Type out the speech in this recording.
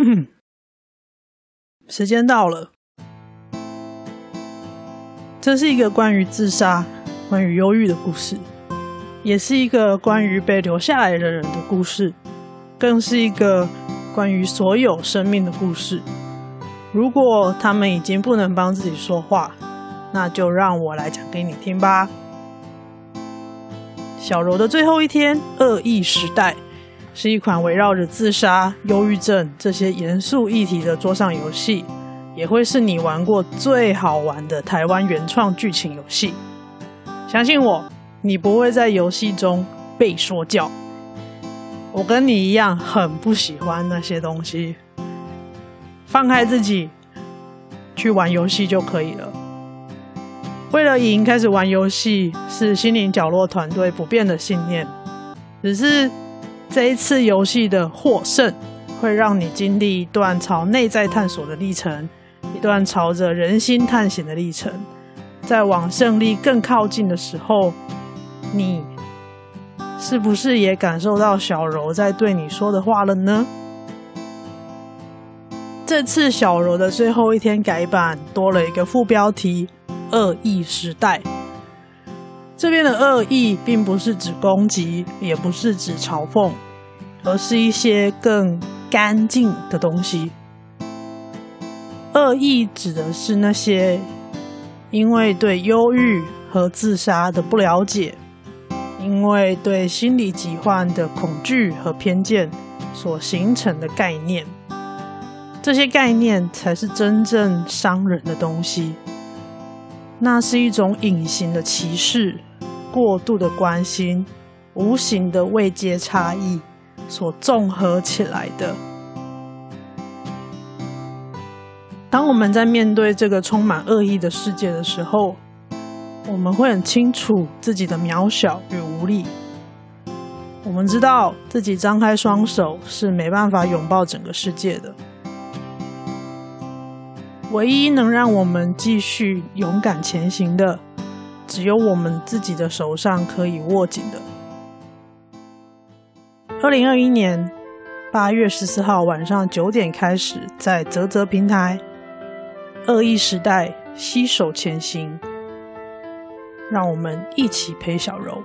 时间到了，这是一个关于自杀、关于忧郁的故事，也是一个关于被留下来的人的故事，更是一个关于所有生命的故事。如果他们已经不能帮自己说话，那就让我来讲给你听吧。小柔的最后一天，恶意时代。是一款围绕着自杀、忧郁症这些严肃议题的桌上游戏，也会是你玩过最好玩的台湾原创剧情游戏。相信我，你不会在游戏中被说教。我跟你一样，很不喜欢那些东西。放开自己，去玩游戏就可以了。为了赢，开始玩游戏是心灵角落团队不变的信念，只是。这一次游戏的获胜，会让你经历一段朝内在探索的历程，一段朝着人心探险的历程。在往胜利更靠近的时候，你是不是也感受到小柔在对你说的话了呢？这次小柔的最后一天改版多了一个副标题：恶意时代。这边的恶意并不是指攻击，也不是指嘲讽，而是一些更干净的东西。恶意指的是那些因为对忧郁和自杀的不了解，因为对心理疾患的恐惧和偏见所形成的概念。这些概念才是真正伤人的东西。那是一种隐形的歧视。过度的关心，无形的位阶差异所综合起来的。当我们在面对这个充满恶意的世界的时候，我们会很清楚自己的渺小与无力。我们知道自己张开双手是没办法拥抱整个世界的。唯一能让我们继续勇敢前行的。只有我们自己的手上可以握紧的。二零二一年八月十四号晚上九点开始，在泽泽平台，恶意时代携手前行，让我们一起陪小柔。